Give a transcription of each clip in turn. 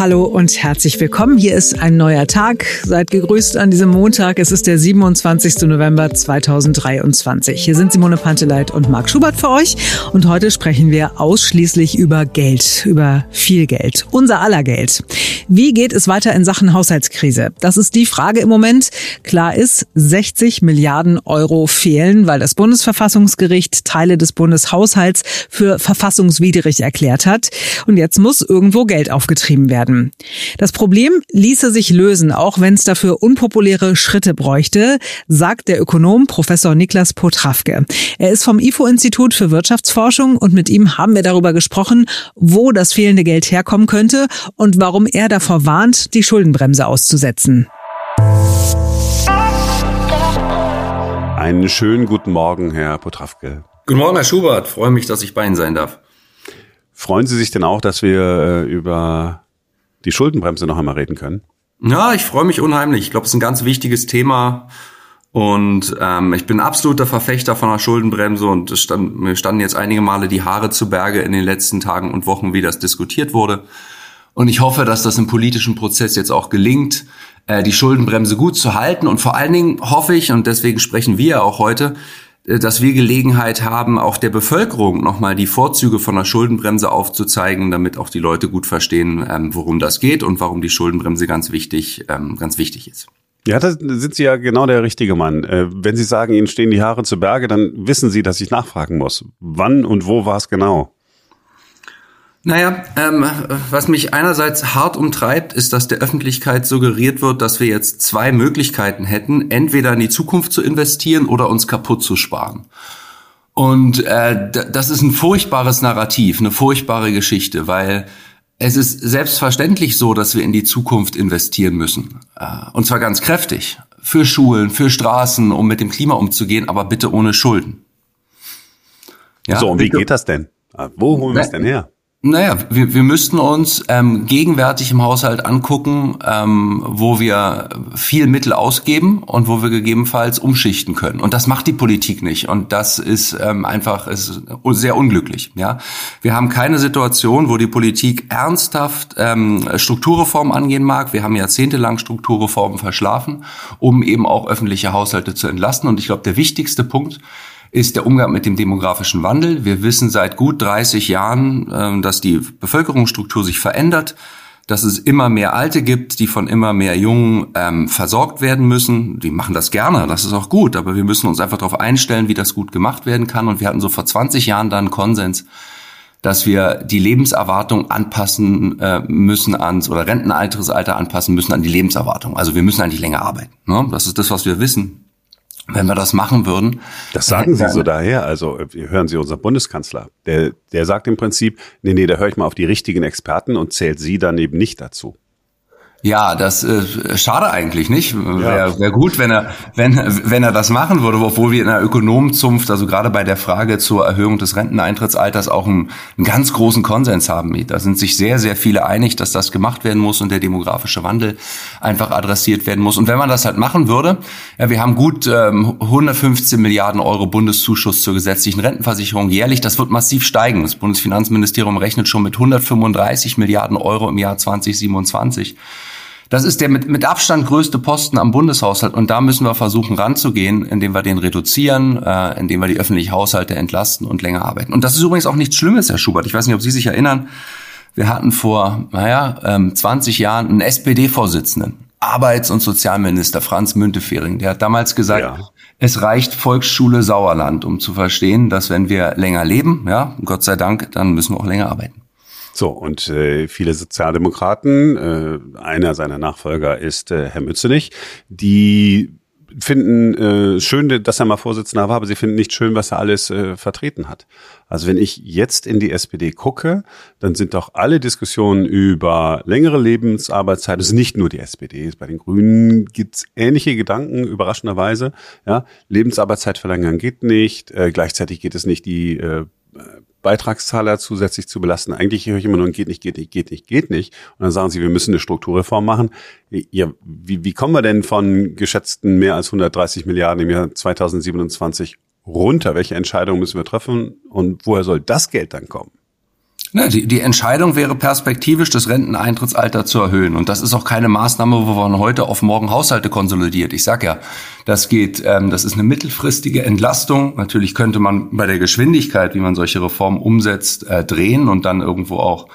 Hallo und herzlich willkommen. Hier ist ein neuer Tag. Seid gegrüßt an diesem Montag. Es ist der 27. November 2023. Hier sind Simone Panteleit und Marc Schubert für euch. Und heute sprechen wir ausschließlich über Geld, über viel Geld, unser aller Geld. Wie geht es weiter in Sachen Haushaltskrise? Das ist die Frage im Moment. Klar ist, 60 Milliarden Euro fehlen, weil das Bundesverfassungsgericht Teile des Bundeshaushalts für verfassungswidrig erklärt hat. Und jetzt muss irgendwo Geld aufgetrieben werden werden. Das Problem ließe sich lösen, auch wenn es dafür unpopuläre Schritte bräuchte, sagt der Ökonom Professor Niklas Potrawke. Er ist vom IFO-Institut für Wirtschaftsforschung und mit ihm haben wir darüber gesprochen, wo das fehlende Geld herkommen könnte und warum er davor warnt, die Schuldenbremse auszusetzen. Einen schönen guten Morgen, Herr Potrawke. Guten Morgen, Herr Schubert. Freue mich, dass ich bei Ihnen sein darf. Freuen Sie sich denn auch, dass wir äh, über die Schuldenbremse noch einmal reden können? Ja, ich freue mich unheimlich. Ich glaube, es ist ein ganz wichtiges Thema. Und ähm, ich bin absoluter Verfechter von der Schuldenbremse und es stand, mir standen jetzt einige Male die Haare zu Berge in den letzten Tagen und Wochen, wie das diskutiert wurde. Und ich hoffe, dass das im politischen Prozess jetzt auch gelingt, äh, die Schuldenbremse gut zu halten. Und vor allen Dingen hoffe ich, und deswegen sprechen wir auch heute, dass wir Gelegenheit haben, auch der Bevölkerung nochmal die Vorzüge von der Schuldenbremse aufzuzeigen, damit auch die Leute gut verstehen, ähm, worum das geht und warum die Schuldenbremse ganz wichtig, ähm, ganz wichtig ist. Ja, da sind Sie ja genau der richtige Mann. Äh, wenn Sie sagen, Ihnen stehen die Haare zu Berge, dann wissen Sie, dass ich nachfragen muss. Wann und wo war es genau? Naja, ähm, was mich einerseits hart umtreibt, ist, dass der Öffentlichkeit suggeriert wird, dass wir jetzt zwei Möglichkeiten hätten, entweder in die Zukunft zu investieren oder uns kaputt zu sparen. Und äh, das ist ein furchtbares Narrativ, eine furchtbare Geschichte, weil es ist selbstverständlich so, dass wir in die Zukunft investieren müssen. Äh, und zwar ganz kräftig. Für Schulen, für Straßen, um mit dem Klima umzugehen, aber bitte ohne Schulden. Ja, so, und wie geht das denn? Wo holen wir es denn her? Naja, wir, wir müssten uns ähm, gegenwärtig im Haushalt angucken, ähm, wo wir viel Mittel ausgeben und wo wir gegebenenfalls umschichten können. Und das macht die Politik nicht. Und das ist ähm, einfach ist sehr unglücklich. Ja, wir haben keine Situation, wo die Politik ernsthaft ähm, Strukturreformen angehen mag. Wir haben jahrzehntelang Strukturreformen verschlafen, um eben auch öffentliche Haushalte zu entlasten. Und ich glaube, der wichtigste Punkt ist der Umgang mit dem demografischen Wandel. Wir wissen seit gut 30 Jahren, ähm, dass die Bevölkerungsstruktur sich verändert, dass es immer mehr Alte gibt, die von immer mehr Jungen ähm, versorgt werden müssen. Die machen das gerne, das ist auch gut, aber wir müssen uns einfach darauf einstellen, wie das gut gemacht werden kann. Und wir hatten so vor 20 Jahren dann Konsens, dass wir die Lebenserwartung anpassen äh, müssen ans oder Rentenalteresalter anpassen müssen an die Lebenserwartung. Also wir müssen eigentlich länger arbeiten. Ne? Das ist das, was wir wissen wenn wir das machen würden. Das sagen Sie so daher. Also hören Sie unseren Bundeskanzler. Der, der sagt im Prinzip, nee, nee, da höre ich mal auf die richtigen Experten und zählt Sie dann eben nicht dazu. Ja, das äh, schade eigentlich nicht. Wäre wär gut, wenn er, wenn, wenn er das machen würde, obwohl wir in der Ökonomenzunft, also gerade bei der Frage zur Erhöhung des Renteneintrittsalters auch einen, einen ganz großen Konsens haben. Da sind sich sehr, sehr viele einig, dass das gemacht werden muss und der demografische Wandel einfach adressiert werden muss. Und wenn man das halt machen würde, ja, wir haben gut ähm, 115 Milliarden Euro Bundeszuschuss zur gesetzlichen Rentenversicherung jährlich. Das wird massiv steigen. Das Bundesfinanzministerium rechnet schon mit 135 Milliarden Euro im Jahr 2027. Das ist der mit, mit Abstand größte Posten am Bundeshaushalt und da müssen wir versuchen ranzugehen, indem wir den reduzieren, äh, indem wir die öffentlichen Haushalte entlasten und länger arbeiten. Und das ist übrigens auch nichts Schlimmes, Herr Schubert. Ich weiß nicht, ob Sie sich erinnern. Wir hatten vor, naja, ähm, 20 Jahren einen SPD-Vorsitzenden, Arbeits- und Sozialminister Franz Müntefering. Der hat damals gesagt, ja. es reicht Volksschule Sauerland, um zu verstehen, dass wenn wir länger leben, ja, Gott sei Dank, dann müssen wir auch länger arbeiten. So, und äh, viele Sozialdemokraten, äh, einer seiner Nachfolger ist äh, Herr Mützenich, die finden äh, schön, dass er mal Vorsitzender war, aber sie finden nicht schön, was er alles äh, vertreten hat. Also wenn ich jetzt in die SPD gucke, dann sind doch alle Diskussionen über längere Lebensarbeitszeit, das ist nicht nur die SPD, bei den Grünen gibt's ähnliche Gedanken, überraschenderweise. Ja, Lebensarbeitszeit verlängern geht nicht, äh, gleichzeitig geht es nicht, die äh, Beitragszahler zusätzlich zu belasten. Eigentlich höre ich immer nur, geht nicht, geht nicht, geht nicht, geht nicht. Und dann sagen sie, wir müssen eine Strukturreform machen. Ja, wie, wie kommen wir denn von geschätzten mehr als 130 Milliarden im Jahr 2027 runter? Welche Entscheidungen müssen wir treffen und woher soll das Geld dann kommen? Ne, die, die Entscheidung wäre perspektivisch, das Renteneintrittsalter zu erhöhen. Und das ist auch keine Maßnahme, wo man heute auf morgen Haushalte konsolidiert. Ich sag ja, das geht, ähm, das ist eine mittelfristige Entlastung. Natürlich könnte man bei der Geschwindigkeit, wie man solche Reformen umsetzt, äh, drehen und dann irgendwo auch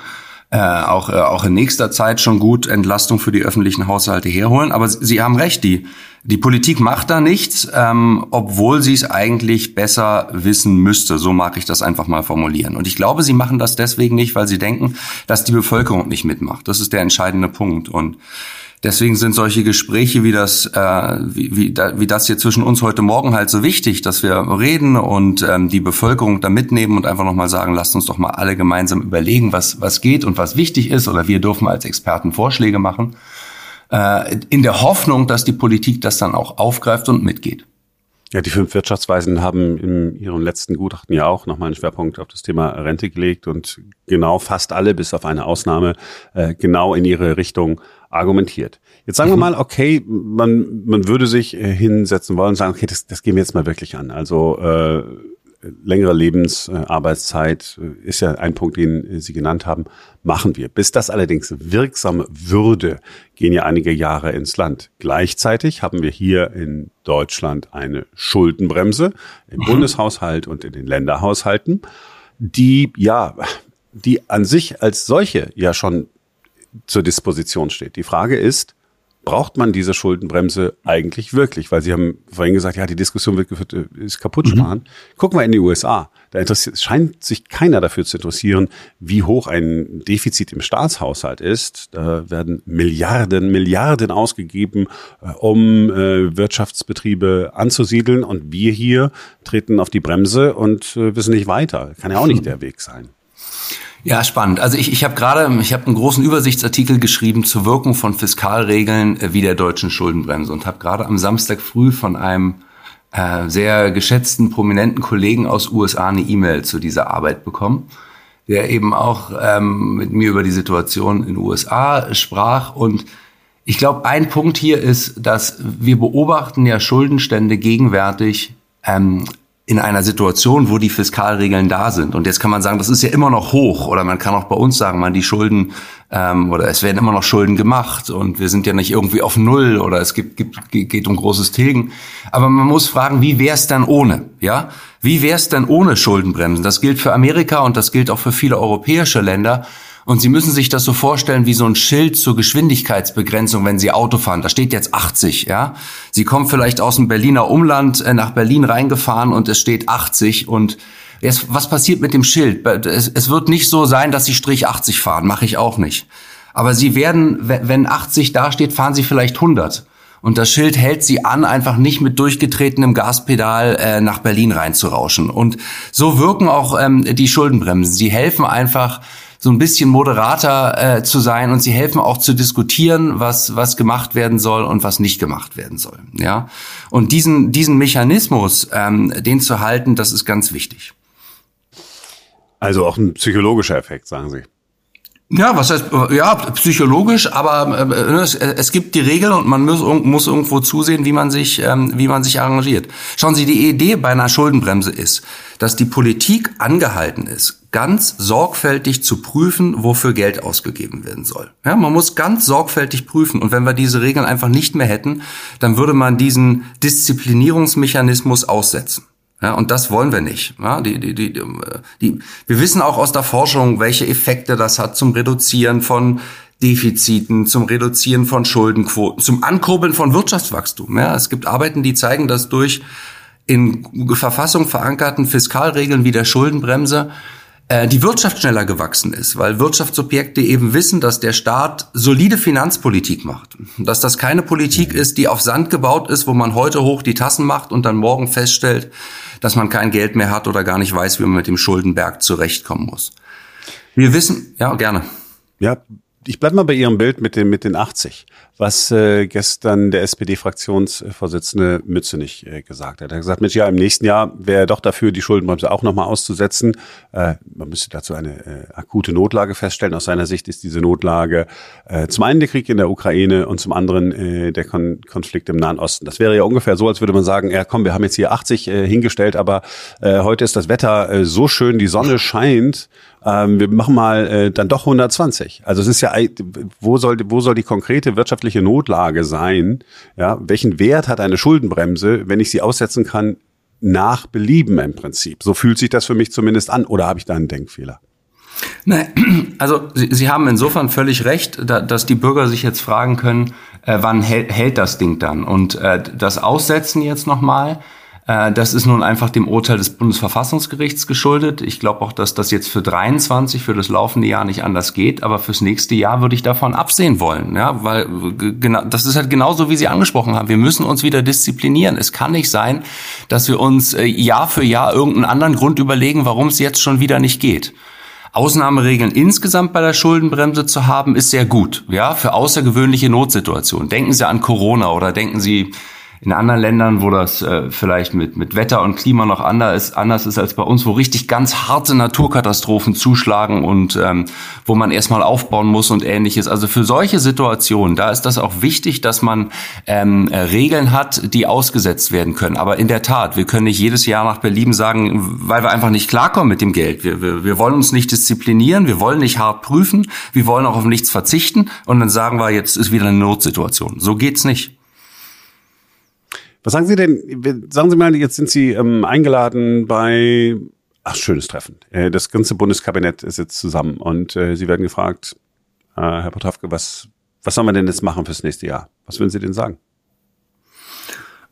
äh, auch, äh, auch in nächster Zeit schon gut Entlastung für die öffentlichen Haushalte herholen. Aber Sie haben recht, die, die Politik macht da nichts, ähm, obwohl sie es eigentlich besser wissen müsste. So mag ich das einfach mal formulieren. Und ich glaube, sie machen das deswegen nicht, weil sie denken, dass die Bevölkerung nicht mitmacht. Das ist der entscheidende Punkt. Und deswegen sind solche Gespräche wie das, äh, wie, wie, da, wie das hier zwischen uns heute Morgen halt so wichtig, dass wir reden und ähm, die Bevölkerung da mitnehmen und einfach nochmal sagen, lasst uns doch mal alle gemeinsam überlegen, was, was geht und was wichtig ist. Oder wir dürfen als Experten Vorschläge machen. Äh, in der Hoffnung, dass die Politik das dann auch aufgreift und mitgeht. Ja, die fünf Wirtschaftsweisen haben in ihrem letzten Gutachten ja auch nochmal einen Schwerpunkt auf das Thema Rente gelegt und genau fast alle, bis auf eine Ausnahme, äh, genau in ihre Richtung argumentiert. Jetzt sagen wir mhm. mal, okay, man, man würde sich äh, hinsetzen wollen und sagen, okay, das, das gehen wir jetzt mal wirklich an. Also äh, längere Lebensarbeitszeit äh, ist ja ein Punkt, den äh, Sie genannt haben, machen wir. Bis das allerdings wirksam würde, gehen ja einige Jahre ins Land. Gleichzeitig haben wir hier in Deutschland eine Schuldenbremse im mhm. Bundeshaushalt und in den Länderhaushalten, die ja, die an sich als solche ja schon zur Disposition steht. Die Frage ist, braucht man diese Schuldenbremse eigentlich wirklich? Weil Sie haben vorhin gesagt, ja, die Diskussion wird geführt, äh, ist kaputt sparen. Mhm. Gucken wir in die USA. Da scheint sich keiner dafür zu interessieren, wie hoch ein Defizit im Staatshaushalt ist. Da werden Milliarden, Milliarden ausgegeben, äh, um äh, Wirtschaftsbetriebe anzusiedeln. Und wir hier treten auf die Bremse und wissen nicht weiter. Kann ja auch nicht der Weg sein. Ja, spannend. Also ich, ich habe gerade, ich habe einen großen Übersichtsartikel geschrieben zur Wirkung von Fiskalregeln äh, wie der deutschen Schuldenbremse und habe gerade am Samstag früh von einem äh, sehr geschätzten, prominenten Kollegen aus USA eine E-Mail zu dieser Arbeit bekommen, der eben auch ähm, mit mir über die Situation in USA sprach und ich glaube, ein Punkt hier ist, dass wir beobachten ja Schuldenstände gegenwärtig ähm, in einer Situation, wo die Fiskalregeln da sind. Und jetzt kann man sagen, das ist ja immer noch hoch. Oder man kann auch bei uns sagen, man die Schulden ähm, oder es werden immer noch Schulden gemacht und wir sind ja nicht irgendwie auf Null oder es gibt, gibt geht um großes Tilgen. Aber man muss fragen, wie wäre es denn ohne? Ja, wie wäre es denn ohne Schuldenbremsen? Das gilt für Amerika und das gilt auch für viele europäische Länder. Und Sie müssen sich das so vorstellen wie so ein Schild zur Geschwindigkeitsbegrenzung, wenn Sie Auto fahren. Da steht jetzt 80, ja. Sie kommen vielleicht aus dem Berliner Umland äh, nach Berlin reingefahren und es steht 80 und jetzt, was passiert mit dem Schild? Es, es wird nicht so sein, dass Sie Strich 80 fahren, mache ich auch nicht. Aber Sie werden, wenn 80 dasteht, fahren Sie vielleicht 100. Und das Schild hält sie an, einfach nicht mit durchgetretenem Gaspedal äh, nach Berlin reinzurauschen. Und so wirken auch ähm, die Schuldenbremsen. Sie helfen einfach, so ein bisschen moderater äh, zu sein und sie helfen auch zu diskutieren, was was gemacht werden soll und was nicht gemacht werden soll. Ja, und diesen diesen Mechanismus, ähm, den zu halten, das ist ganz wichtig. Also auch ein psychologischer Effekt, sagen Sie. Ja, was heißt, ja, psychologisch, aber äh, es, es gibt die Regel und man muss, muss irgendwo zusehen, wie man sich, ähm, wie man sich arrangiert. Schauen Sie, die Idee bei einer Schuldenbremse ist, dass die Politik angehalten ist, ganz sorgfältig zu prüfen, wofür Geld ausgegeben werden soll. Ja, man muss ganz sorgfältig prüfen. Und wenn wir diese Regeln einfach nicht mehr hätten, dann würde man diesen Disziplinierungsmechanismus aussetzen. Ja, und das wollen wir nicht. Ja, die, die, die, die, wir wissen auch aus der Forschung, welche Effekte das hat zum Reduzieren von Defiziten, zum Reduzieren von Schuldenquoten, zum Ankurbeln von Wirtschaftswachstum. Ja, es gibt Arbeiten, die zeigen, dass durch in Verfassung verankerten Fiskalregeln wie der Schuldenbremse äh, die Wirtschaft schneller gewachsen ist, weil Wirtschaftsobjekte eben wissen, dass der Staat solide Finanzpolitik macht. Dass das keine Politik ist, die auf Sand gebaut ist, wo man heute hoch die Tassen macht und dann morgen feststellt, dass man kein Geld mehr hat oder gar nicht weiß, wie man mit dem Schuldenberg zurechtkommen muss. Wir wissen, ja, gerne. Ja, ich bleib mal bei Ihrem Bild mit den, mit den 80, was äh, gestern der SPD-Fraktionsvorsitzende Mützenich äh, gesagt hat. Er hat gesagt, Mensch, ja, im nächsten Jahr wäre er doch dafür, die Schuldenbremse auch nochmal auszusetzen. Äh, man müsste dazu eine äh, akute Notlage feststellen. Aus seiner Sicht ist diese Notlage äh, zum einen der Krieg in der Ukraine und zum anderen äh, der Kon Konflikt im Nahen Osten. Das wäre ja ungefähr so, als würde man sagen, ja komm, wir haben jetzt hier 80 äh, hingestellt, aber äh, heute ist das Wetter äh, so schön, die Sonne scheint, ähm, wir machen mal äh, dann doch 120. Also es ist ja, wo soll, wo soll die konkrete wirtschaftliche Notlage sein? Ja, welchen Wert hat eine Schuldenbremse, wenn ich sie aussetzen kann nach Belieben im Prinzip? So fühlt sich das für mich zumindest an. Oder habe ich da einen Denkfehler? Nein, also Sie, Sie haben insofern völlig recht, da, dass die Bürger sich jetzt fragen können, äh, wann hält, hält das Ding dann? Und äh, das Aussetzen jetzt nochmal, das ist nun einfach dem Urteil des Bundesverfassungsgerichts geschuldet. Ich glaube auch, dass das jetzt für 23, für das laufende Jahr nicht anders geht, aber fürs nächste Jahr würde ich davon absehen wollen, ja, weil genau, das ist halt genauso, wie Sie angesprochen haben. Wir müssen uns wieder disziplinieren. Es kann nicht sein, dass wir uns äh, Jahr für Jahr irgendeinen anderen Grund überlegen, warum es jetzt schon wieder nicht geht. Ausnahmeregeln insgesamt bei der Schuldenbremse zu haben, ist sehr gut, ja, für außergewöhnliche Notsituationen. Denken Sie an Corona oder denken Sie in anderen Ländern, wo das äh, vielleicht mit, mit Wetter und Klima noch anders ist, anders ist als bei uns, wo richtig ganz harte Naturkatastrophen zuschlagen und ähm, wo man erstmal aufbauen muss und ähnliches. Also für solche Situationen, da ist das auch wichtig, dass man ähm, äh, Regeln hat, die ausgesetzt werden können. Aber in der Tat, wir können nicht jedes Jahr nach Belieben sagen, weil wir einfach nicht klarkommen mit dem Geld. Wir, wir, wir wollen uns nicht disziplinieren, wir wollen nicht hart prüfen, wir wollen auch auf nichts verzichten und dann sagen wir, jetzt ist wieder eine Notsituation. So geht's nicht. Was sagen Sie denn? Sagen Sie mal, jetzt sind Sie ähm, eingeladen bei, ach, schönes Treffen. Äh, das ganze Bundeskabinett sitzt zusammen und äh, Sie werden gefragt, äh, Herr Potrawke, was, was sollen wir denn jetzt machen fürs nächste Jahr? Was würden Sie denn sagen?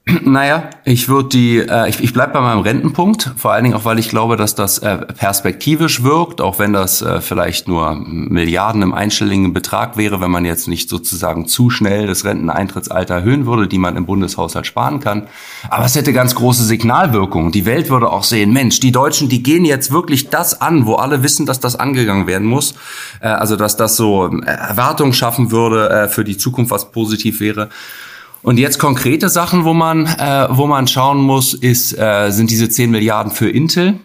Naja, ich würde die, äh, ich, ich bleibe bei meinem Rentenpunkt, vor allen Dingen auch, weil ich glaube, dass das äh, perspektivisch wirkt, auch wenn das äh, vielleicht nur Milliarden im einstelligen Betrag wäre, wenn man jetzt nicht sozusagen zu schnell das Renteneintrittsalter erhöhen würde, die man im Bundeshaushalt sparen kann. Aber es hätte ganz große Signalwirkungen. Die Welt würde auch sehen, Mensch, die Deutschen, die gehen jetzt wirklich das an, wo alle wissen, dass das angegangen werden muss. Äh, also dass das so äh, Erwartungen schaffen würde äh, für die Zukunft, was positiv wäre. Und jetzt konkrete Sachen, wo man, äh, wo man schauen muss, ist, äh, sind diese 10 Milliarden für Intel.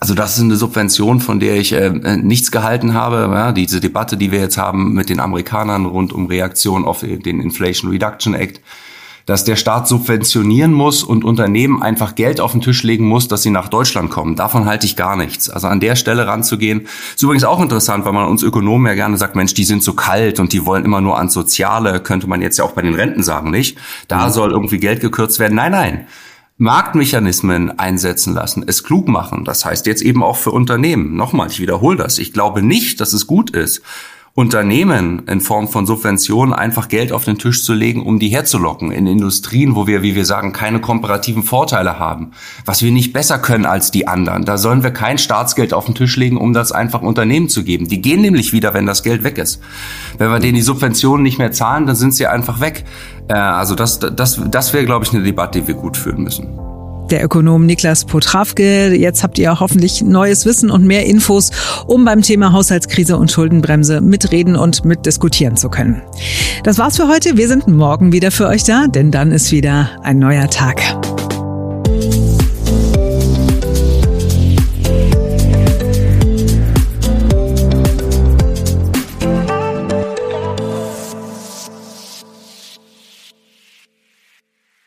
Also das ist eine Subvention, von der ich äh, nichts gehalten habe. Ja, diese Debatte, die wir jetzt haben mit den Amerikanern rund um Reaktion auf den Inflation Reduction Act, dass der Staat subventionieren muss und Unternehmen einfach Geld auf den Tisch legen muss, dass sie nach Deutschland kommen. Davon halte ich gar nichts. Also an der Stelle ranzugehen, ist übrigens auch interessant, weil man uns Ökonomen ja gerne sagt, Mensch, die sind so kalt und die wollen immer nur ans Soziale, könnte man jetzt ja auch bei den Renten sagen, nicht? Da mhm. soll irgendwie Geld gekürzt werden. Nein, nein. Marktmechanismen einsetzen lassen, es klug machen. Das heißt jetzt eben auch für Unternehmen. Nochmal, ich wiederhole das. Ich glaube nicht, dass es gut ist, Unternehmen in Form von Subventionen einfach Geld auf den Tisch zu legen, um die herzulocken in Industrien, wo wir, wie wir sagen, keine komparativen Vorteile haben, was wir nicht besser können als die anderen. Da sollen wir kein Staatsgeld auf den Tisch legen, um das einfach Unternehmen zu geben. Die gehen nämlich wieder, wenn das Geld weg ist. Wenn wir denen die Subventionen nicht mehr zahlen, dann sind sie einfach weg. Äh, also das, das, das wäre, glaube ich, eine Debatte, die wir gut führen müssen der Ökonom Niklas Potrawke. Jetzt habt ihr hoffentlich neues Wissen und mehr Infos, um beim Thema Haushaltskrise und Schuldenbremse mitreden und mitdiskutieren zu können. Das war's für heute. Wir sind morgen wieder für euch da, denn dann ist wieder ein neuer Tag.